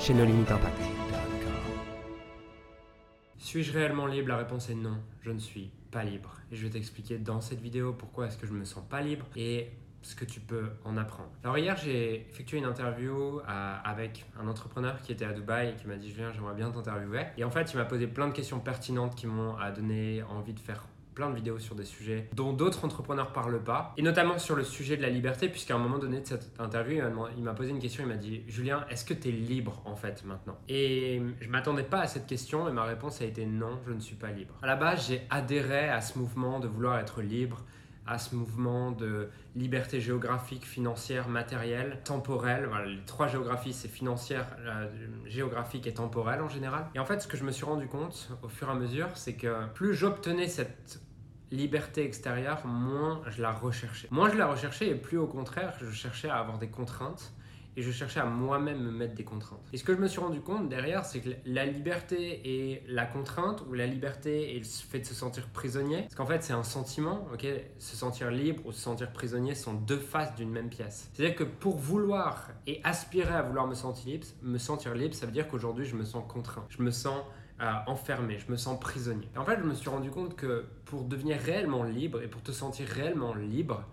chez nos limites impact. Suis-je réellement libre? La réponse est non, je ne suis pas libre. Et je vais t'expliquer dans cette vidéo pourquoi est-ce que je me sens pas libre et ce que tu peux en apprendre. Alors hier, j'ai effectué une interview avec un entrepreneur qui était à Dubaï et qui m'a dit Julien, j'aimerais bien t'interviewer. Et en fait, il m'a posé plein de questions pertinentes qui m'ont donné envie de faire plein de vidéos sur des sujets dont d'autres entrepreneurs parlent pas, et notamment sur le sujet de la liberté, puisqu'à un moment donné de cette interview, il m'a posé une question, il m'a dit Julien, est-ce que tu es libre en fait maintenant? Et je m'attendais pas à cette question, et ma réponse a été non, je ne suis pas libre. À la base, j'ai adhéré à ce mouvement de vouloir être libre à ce mouvement de liberté géographique, financière, matérielle, temporelle. Voilà, les trois géographies, c'est financière, géographique et temporelle en général. Et en fait, ce que je me suis rendu compte au fur et à mesure, c'est que plus j'obtenais cette liberté extérieure, moins je la recherchais. Moins je la recherchais et plus au contraire, je cherchais à avoir des contraintes et je cherchais à moi-même me mettre des contraintes. Et ce que je me suis rendu compte derrière, c'est que la liberté et la contrainte, ou la liberté et le fait de se sentir prisonnier, parce qu'en fait c'est un sentiment, ok Se sentir libre ou se sentir prisonnier sont deux faces d'une même pièce. C'est-à-dire que pour vouloir et aspirer à vouloir me sentir libre, me sentir libre, ça veut dire qu'aujourd'hui je me sens contraint. Je me sens enfermé, je me sens prisonnier. Et en fait, je me suis rendu compte que pour devenir réellement libre et pour te sentir réellement libre,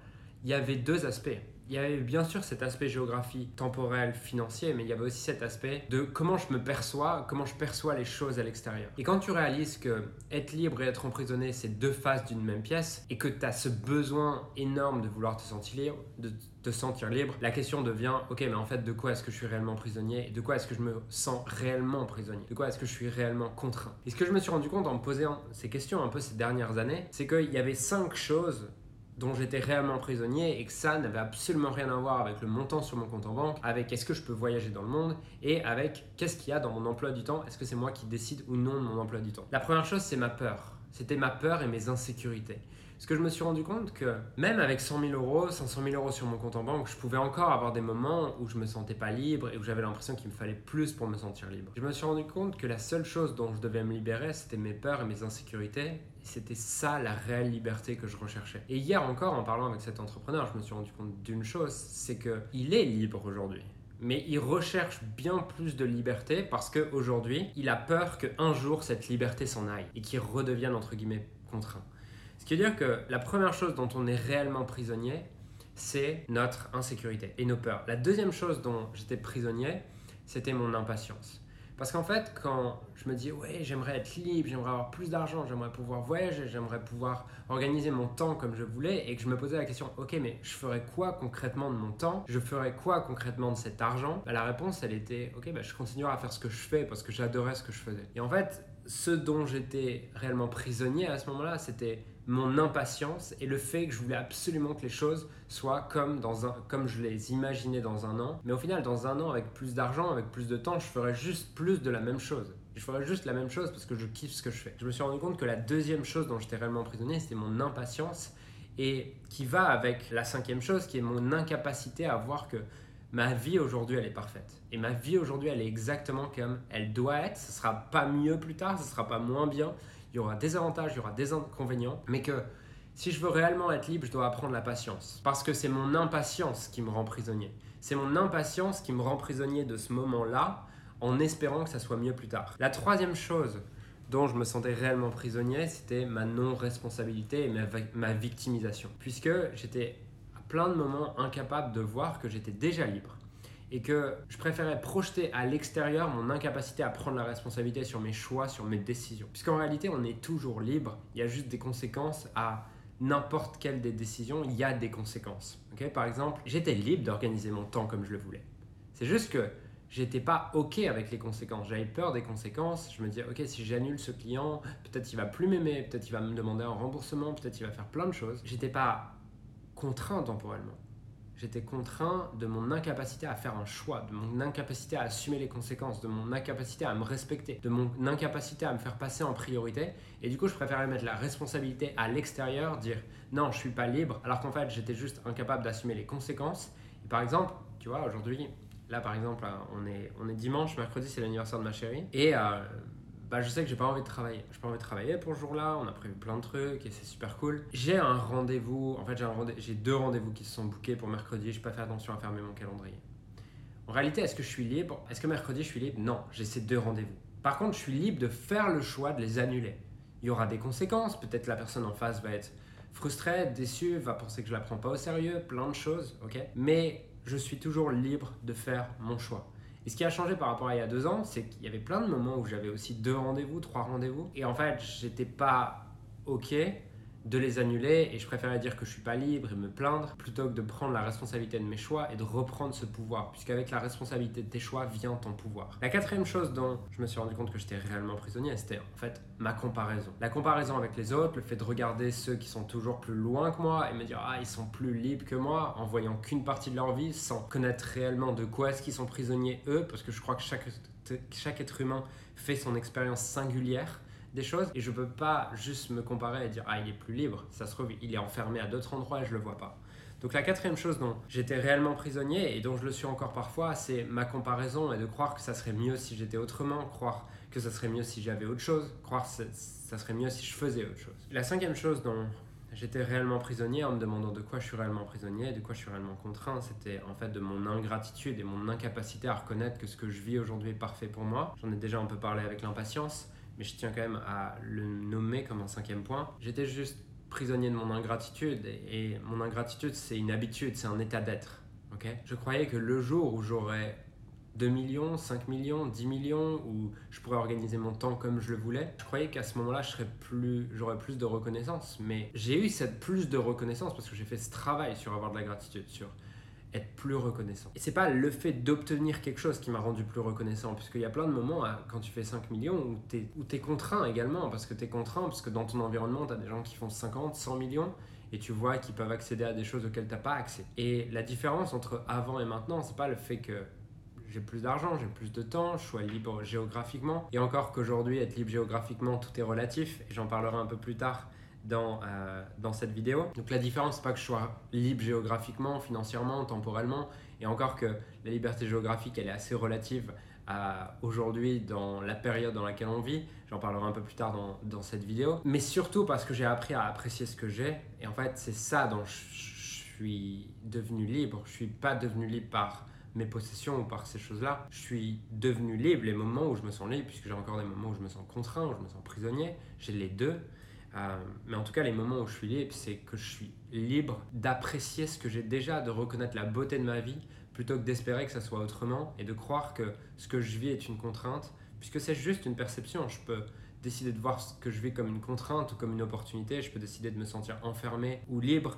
il y avait deux aspects il y avait bien sûr cet aspect géographie, temporel, financier, mais il y avait aussi cet aspect de comment je me perçois, comment je perçois les choses à l'extérieur. Et quand tu réalises que être libre et être emprisonné, c'est deux faces d'une même pièce, et que tu as ce besoin énorme de vouloir te sentir libre, de te sentir libre, la question devient, ok, mais en fait, de quoi est-ce que je suis réellement prisonnier De quoi est-ce que je me sens réellement prisonnier? De quoi est-ce que je suis réellement contraint? Et ce que je me suis rendu compte en me posant ces questions un peu ces dernières années, c'est qu'il y avait cinq choses dont j'étais réellement prisonnier et que ça n'avait absolument rien à voir avec le montant sur mon compte en banque, avec est-ce que je peux voyager dans le monde et avec qu'est-ce qu'il y a dans mon emploi du temps, est-ce que c'est moi qui décide ou non de mon emploi du temps. La première chose, c'est ma peur. C'était ma peur et mes insécurités. Parce que je me suis rendu compte que même avec 100 000 euros, 500 000 euros sur mon compte en banque, je pouvais encore avoir des moments où je me sentais pas libre et où j'avais l'impression qu'il me fallait plus pour me sentir libre. Je me suis rendu compte que la seule chose dont je devais me libérer, c'était mes peurs et mes insécurités. C'était ça la réelle liberté que je recherchais. Et hier encore, en parlant avec cet entrepreneur, je me suis rendu compte d'une chose, c'est qu'il est libre aujourd'hui mais il recherche bien plus de liberté parce qu'aujourd'hui, il a peur qu'un jour cette liberté s'en aille et qu'il redevienne entre guillemets contraint. Ce qui veut dire que la première chose dont on est réellement prisonnier, c'est notre insécurité et nos peurs. La deuxième chose dont j'étais prisonnier, c'était mon impatience. Parce qu'en fait, quand je me dis, ouais, j'aimerais être libre, j'aimerais avoir plus d'argent, j'aimerais pouvoir voyager, j'aimerais pouvoir organiser mon temps comme je voulais, et que je me posais la question, ok, mais je ferais quoi concrètement de mon temps? Je ferais quoi concrètement de cet argent? Bah, La réponse, elle était, ok, bah, je continuerai à faire ce que je fais parce que j'adorais ce que je faisais. Et en fait, ce dont j'étais réellement prisonnier à ce moment-là, c'était mon impatience et le fait que je voulais absolument que les choses soient comme, dans un, comme je les imaginais dans un an. Mais au final, dans un an, avec plus d'argent, avec plus de temps, je ferais juste plus de la même chose. Je ferais juste la même chose parce que je kiffe ce que je fais. Je me suis rendu compte que la deuxième chose dont j'étais réellement prisonnier, c'était mon impatience et qui va avec la cinquième chose, qui est mon incapacité à voir que ma vie aujourd'hui, elle est parfaite. Et ma vie aujourd'hui, elle est exactement comme elle doit être. Ce sera pas mieux plus tard, ce sera pas moins bien il y aura des avantages, il y aura des inconvénients, mais que si je veux réellement être libre, je dois apprendre la patience. Parce que c'est mon impatience qui me rend prisonnier. C'est mon impatience qui me rend prisonnier de ce moment-là, en espérant que ça soit mieux plus tard. La troisième chose dont je me sentais réellement prisonnier, c'était ma non-responsabilité et ma, ma victimisation. Puisque j'étais plein de moments incapable de voir que j'étais déjà libre et que je préférais projeter à l'extérieur mon incapacité à prendre la responsabilité sur mes choix, sur mes décisions. Puisqu'en réalité, on est toujours libre, il y a juste des conséquences à n'importe quelle des décisions, il y a des conséquences. Par exemple, j'étais libre d'organiser mon temps comme je le voulais. C'est juste que j'étais pas OK avec les conséquences. J'avais peur des conséquences. Je me disais, OK, si j'annule ce client, peut-être il va plus m'aimer, peut-être il va me demander un remboursement, peut-être il va faire plein de choses. J'étais pas contraint temporellement j'étais contraint de mon incapacité à faire un choix, de mon incapacité à assumer les conséquences, de mon incapacité à me respecter, de mon incapacité à me faire passer en priorité. Et du coup, je préférais mettre la responsabilité à l'extérieur, dire non, je suis pas libre, alors qu'en fait, j'étais juste incapable d'assumer les conséquences. Et par exemple, tu vois, aujourd'hui, là par exemple, on est, on est dimanche, mercredi, c'est l'anniversaire de ma chérie. Et euh, bah, je sais que j'ai pas envie de travailler. J'ai pas envie de travailler pour ce jour-là. On a prévu plein de trucs et c'est super cool. J'ai un rendez-vous. En fait, j'ai, rendez- deux rendez-vous qui se sont bookés pour mercredi. Je pas fait attention à fermer mon calendrier. En réalité, est-ce que je suis libre? Est-ce que mercredi je suis libre? Non, j'ai ces deux rendez-vous. Par contre, je suis libre de faire le choix de les annuler. Il y aura des conséquences. Peut-être la personne en face va être frustrée, déçue, va penser que je la prends pas au sérieux, plein de choses, ok? Mais je suis toujours libre de faire mon choix. Et ce qui a changé par rapport à il y a deux ans, c'est qu'il y avait plein de moments où j'avais aussi deux rendez-vous, trois rendez-vous. Et en fait, j'étais pas OK de les annuler et je préférais dire que je suis pas libre et me plaindre plutôt que de prendre la responsabilité de mes choix et de reprendre ce pouvoir puisqu'avec la responsabilité de tes choix vient ton pouvoir. La quatrième chose dont je me suis rendu compte que j'étais réellement prisonnier, c'était en fait ma comparaison. La comparaison avec les autres, le fait de regarder ceux qui sont toujours plus loin que moi et me dire ah ils sont plus libres que moi en voyant qu'une partie de leur vie sans connaître réellement de quoi est-ce qu'ils sont prisonniers eux parce que je crois que chaque, chaque être humain fait son expérience singulière choses et je peux pas juste me comparer et dire ah il est plus libre, ça se trouve il est enfermé à d'autres endroits et je le vois pas. Donc la quatrième chose dont j'étais réellement prisonnier et dont je le suis encore parfois, c'est ma comparaison et de croire que ça serait mieux si j'étais autrement, croire que ça serait mieux si j'avais autre chose, croire que ça serait mieux si je faisais autre chose. La cinquième chose dont j'étais réellement prisonnier en me demandant de quoi je suis réellement prisonnier, de quoi je suis réellement contraint, c'était en fait de mon ingratitude et mon incapacité à reconnaître que ce que je vis aujourd'hui est parfait pour moi. J'en ai déjà un peu parlé avec l'impatience mais je tiens quand même à le nommer comme un cinquième point. J'étais juste prisonnier de mon ingratitude, et, mon ingratitude, c'est une habitude, c'est un état d'être. ok? Je croyais que le jour où j'aurais 2 millions, 5 millions, 10 millions, où je pourrais organiser mon temps comme je le voulais, je croyais qu'à ce moment-là, j'aurais plus, plus de reconnaissance. Mais j'ai eu cette plus de reconnaissance parce que j'ai fait ce travail sur avoir de la gratitude, sur être plus reconnaissant. Et c'est pas le fait d'obtenir quelque chose qui m'a rendu plus reconnaissant, puisqu'il y a plein de moments hein, quand tu fais 5 millions où tu es, contraint également, parce que tu es contraint, parce que dans ton environnement, tu as des gens qui font 50, 100 millions, et tu vois qu'ils peuvent accéder à des choses auxquelles tu n'as pas accès. Et la différence entre avant et maintenant, c'est pas le fait que j'ai plus d'argent, j'ai plus de temps, je suis libre géographiquement. Et encore qu'aujourd'hui, être libre géographiquement, tout est relatif, et j'en parlerai un peu plus tard dans, euh, dans cette vidéo. Donc la différence, c'est pas que je sois libre géographiquement, financièrement, temporellement, et encore que la liberté géographique, elle est assez relative à aujourd'hui dans la période dans laquelle on vit. J'en parlerai un peu plus tard dans, cette vidéo. Mais surtout parce que j'ai appris à apprécier ce que j'ai. Et en fait, c'est ça dont je, suis devenu libre. Je suis pas devenu libre par mes possessions ou par ces choses-là. Je suis devenu libre les moments où je me sens libre, puisque j'ai encore des moments où je me sens contraint, où je me sens prisonnier. J'ai les deux. Euh, mais en tout cas, les moments où je suis libre, c'est que je suis libre d'apprécier ce que j'ai déjà, de reconnaître la beauté de ma vie, plutôt que d'espérer que ça soit autrement et de croire que ce que je vis est une contrainte, puisque c'est juste une perception. Je peux décider de voir ce que je vis comme une contrainte ou comme une opportunité, je peux décider de me sentir enfermé ou libre.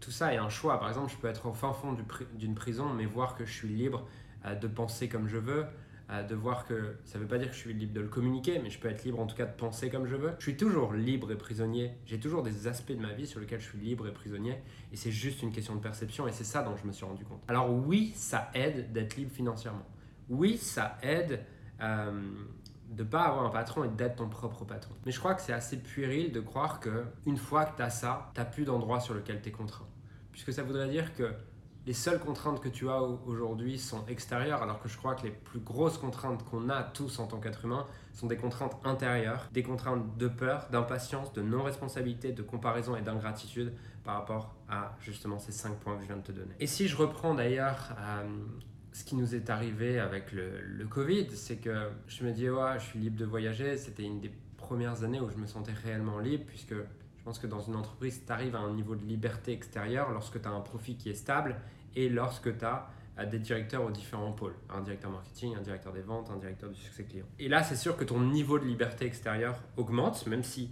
Tout ça est un choix. Par exemple, je peux être au fin fond d'une prison, mais voir que je suis libre euh, de penser comme je veux, de voir que ça ne veut pas dire que je suis libre de le communiquer, mais je peux être libre en tout cas de penser comme je veux. Je suis toujours libre et prisonnier. J'ai toujours des aspects de ma vie sur lesquels je suis libre et prisonnier, et c'est juste une question de perception, et c'est ça dont je me suis rendu compte. Alors oui, ça aide d'être libre financièrement. Oui, ça aide euh, de ne pas avoir un patron et d'être ton propre patron. Mais je crois que c'est assez puéril de croire que une fois que tu as ça, tu n'as plus d'endroit sur lequel tu es contraint. Puisque ça voudrait dire que les seules contraintes que tu as aujourd'hui sont extérieures, alors que je crois que les plus grosses contraintes qu'on a tous en tant qu'être humain sont des contraintes intérieures, des contraintes de peur, d'impatience, de non-responsabilité, de comparaison et d'ingratitude par rapport à justement ces cinq points que je viens de te donner. Et si je reprends d'ailleurs euh, ce qui nous est arrivé avec le, Covid, c'est que je me dis, ouais, je suis libre de voyager, c'était une des premières années où je me sentais réellement libre, puisque je pense que dans une entreprise, tu arrives à un niveau de liberté extérieure lorsque tu as un profit qui est stable et lorsque tu as euh, des directeurs aux différents pôles, un directeur marketing, un directeur des ventes, un directeur du succès client. Et là, c'est sûr que ton niveau de liberté extérieure augmente, même si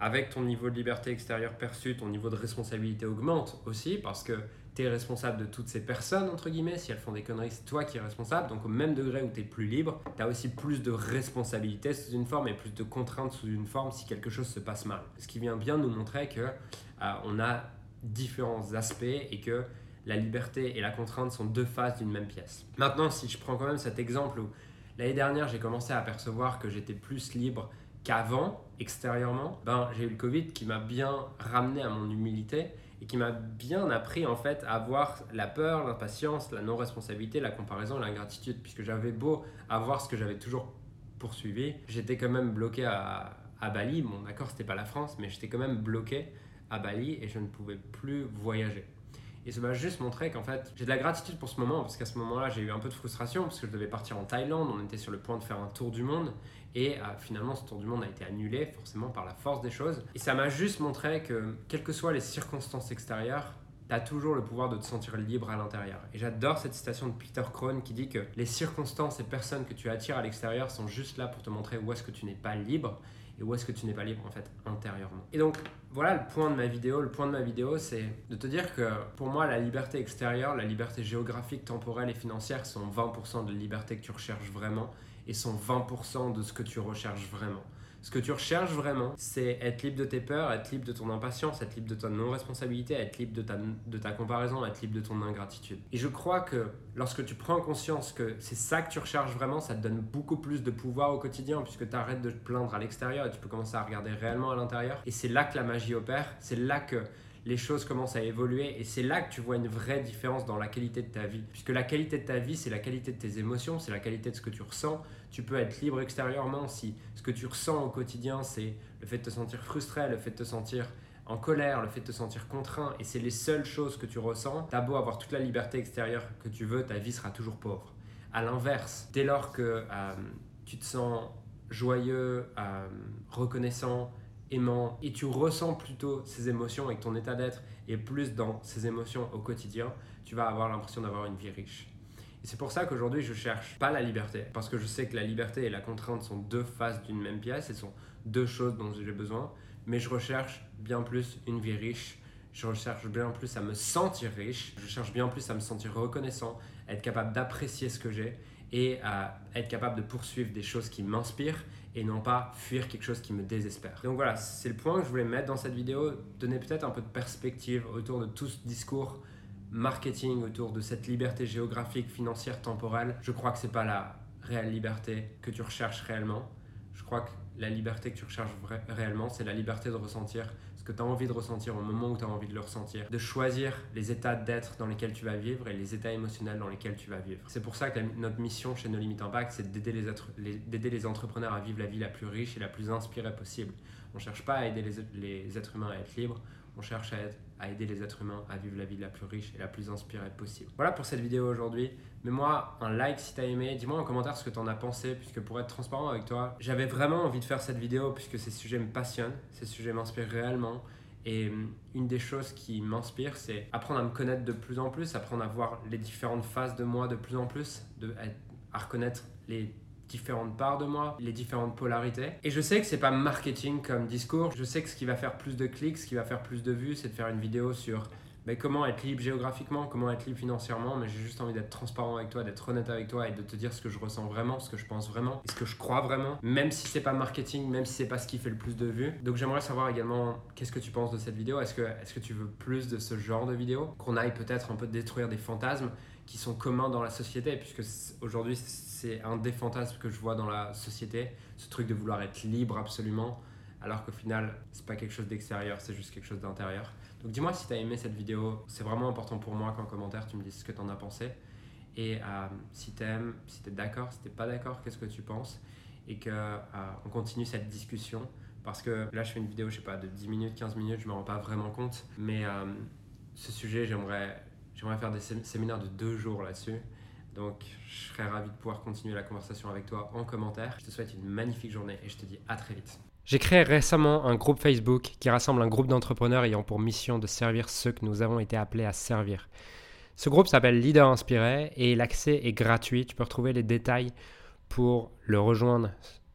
avec ton niveau de liberté extérieure perçu, ton niveau de responsabilité augmente aussi, parce que tu es responsable de toutes ces personnes, entre guillemets, si elles font des conneries, c'est toi qui es responsable, donc au même degré où tu es plus libre, tu as aussi plus de responsabilité sous une forme et plus de contraintes sous une forme si quelque chose se passe mal. Ce qui vient bien nous montrer que euh, on a différents aspects et que la liberté et la contrainte sont deux faces d'une même pièce. Maintenant, si je prends quand même cet exemple où l'année dernière j'ai commencé à apercevoir que j'étais plus libre qu'avant extérieurement, ben, j'ai eu le Covid qui m'a bien ramené à mon humilité et qui m'a bien appris en fait à avoir la peur, l'impatience, la non-responsabilité, la comparaison, l'ingratitude, puisque j'avais beau avoir ce que j'avais toujours poursuivi, j'étais quand même bloqué à, à Bali. Bon, d'accord, c'était pas la France, mais j'étais quand même bloqué à Bali et je ne pouvais plus voyager. Et ça m'a juste montré qu'en fait, j'ai de la gratitude pour ce moment, parce qu'à ce moment-là, j'ai eu un peu de frustration, parce que je devais partir en Thaïlande, on était sur le point de faire un tour du monde, et euh, finalement, ce tour du monde a été annulé, forcément par la force des choses. Et ça m'a juste montré que, quelles que soient les circonstances extérieures, tu as toujours le pouvoir de te sentir libre à l'intérieur. Et j'adore cette citation de Peter Krohn qui dit que les circonstances et personnes que tu attires à l'extérieur sont juste là pour te montrer où est-ce que tu n'es pas libre et où est-ce que tu n'es pas libre en fait intérieurement. Et donc voilà le point de ma vidéo. Le point de ma vidéo, c'est de te dire que pour moi, la liberté extérieure, la liberté géographique, temporelle et financière sont 20% de liberté que tu recherches vraiment et sont 20% de ce que tu recherches vraiment. Ce que tu recherches vraiment, c'est être libre de tes peurs, être libre de ton impatience, être libre de ta non-responsabilité, être libre de ta, de ta comparaison, être libre de ton ingratitude. Et je crois que lorsque tu prends conscience que c'est ça que tu recherches vraiment, ça te donne beaucoup plus de pouvoir au quotidien puisque tu arrêtes de te plaindre à l'extérieur et tu peux commencer à regarder réellement à l'intérieur. Et c'est là que la magie opère, c'est là que les choses commencent à évoluer et c'est là que tu vois une vraie différence dans la qualité de ta vie. Puisque la qualité de ta vie, c'est la qualité de tes émotions, c'est la qualité de ce que tu ressens. Tu peux être libre extérieurement si ce que tu ressens au quotidien, c'est le fait de te sentir frustré, le fait de te sentir en colère, le fait de te sentir contraint, et c'est les seules choses que tu ressens, t'as beau avoir toute la liberté extérieure que tu veux, ta vie sera toujours pauvre. À l'inverse, dès lors que euh, tu te sens joyeux, euh, reconnaissant, et tu ressens plutôt ces émotions et que ton état d'être est plus dans ces émotions au quotidien, tu vas avoir l'impression d'avoir une vie riche. Et c'est pour ça qu'aujourd'hui, je cherche pas la liberté, parce que je sais que la liberté et la contrainte sont deux faces d'une même pièce et sont deux choses dont j'ai besoin, mais je recherche bien plus une vie riche, je recherche bien plus à me sentir riche, je cherche bien plus à me sentir reconnaissant, à être capable d'apprécier ce que j'ai et à être capable de poursuivre des choses qui m'inspirent et non pas fuir quelque chose qui me désespère. Donc voilà, c'est le point que je voulais mettre dans cette vidéo, donner peut-être un peu de perspective autour de tout ce discours marketing, autour de cette liberté géographique, financière, temporelle. Je crois que c'est pas la réelle liberté que tu recherches réellement. Je crois que la liberté que tu recherches réellement, c'est la liberté de ressentir que tu as envie de ressentir au moment où tu as envie de le ressentir, de choisir les états d'être dans lesquels tu vas vivre et les états émotionnels dans lesquels tu vas vivre. C'est pour ça que notre mission chez No Limit Impact, c'est d'aider les, entrepreneurs à vivre la vie la plus riche et la plus inspirée possible. On ne cherche pas à aider les, êtres humains à être libres, on cherche à, aider les êtres humains à vivre la vie la plus riche et la plus inspirée possible. Voilà pour cette vidéo aujourd'hui. Mets-moi un like si tu as aimé. Dis-moi en commentaire ce que tu en as pensé, puisque pour être transparent avec toi, j'avais vraiment envie de faire cette vidéo puisque ces sujets me passionnent, ces sujets m'inspirent réellement. Et hum, une des choses qui m'inspire, c'est apprendre à me connaître de plus en plus, apprendre à voir les différentes phases de moi de plus en plus, de, à reconnaître les différentes parts de moi, les différentes polarités. Et je sais que c'est pas marketing comme discours. Je sais que ce qui va faire plus de clics, ce qui va faire plus de vues, c'est de faire une vidéo sur mais comment être libre géographiquement, comment être libre financièrement, mais j'ai juste envie d'être transparent avec toi, d'être honnête avec toi et de te dire ce que je ressens vraiment, ce que je pense vraiment, ce que je crois vraiment, même si c'est pas marketing, même si c'est pas ce qui fait le plus de vues. Donc j'aimerais savoir également qu'est-ce que tu penses de cette vidéo? Est-ce que, est que tu veux plus de ce genre de vidéo? Qu'on aille peut-être un peu détruire des fantasmes qui sont communs dans la société, puisque aujourd'hui c'est un des fantasmes que je vois dans la société, ce truc de vouloir être libre absolument, alors qu'au final c'est pas quelque chose d'extérieur, c'est juste quelque chose d'intérieur. Donc dis-moi si tu as aimé cette vidéo, c'est vraiment important pour moi qu'en commentaire tu me dises ce que tu en as pensé. Et euh, si tu aimes, si tu es d'accord, si tu pas d'accord, qu'est-ce que tu penses? Et qu'on euh, on continue cette discussion. Parce que là, je fais une vidéo, je sais pas, de 10 minutes, 15 minutes, je me rends pas vraiment compte. Mais euh, ce sujet, j'aimerais, j'aimerais faire des séminaires de deux jours là-dessus. Donc, je serais ravi de pouvoir continuer la conversation avec toi en commentaire. Je te souhaite une magnifique journée et je te dis à très vite. J'ai créé récemment un groupe Facebook qui rassemble un groupe d'entrepreneurs ayant pour mission de servir ceux que nous avons été appelés à servir. Ce groupe s'appelle Leader Inspiré et l'accès est gratuit. Tu peux retrouver les détails pour le rejoindre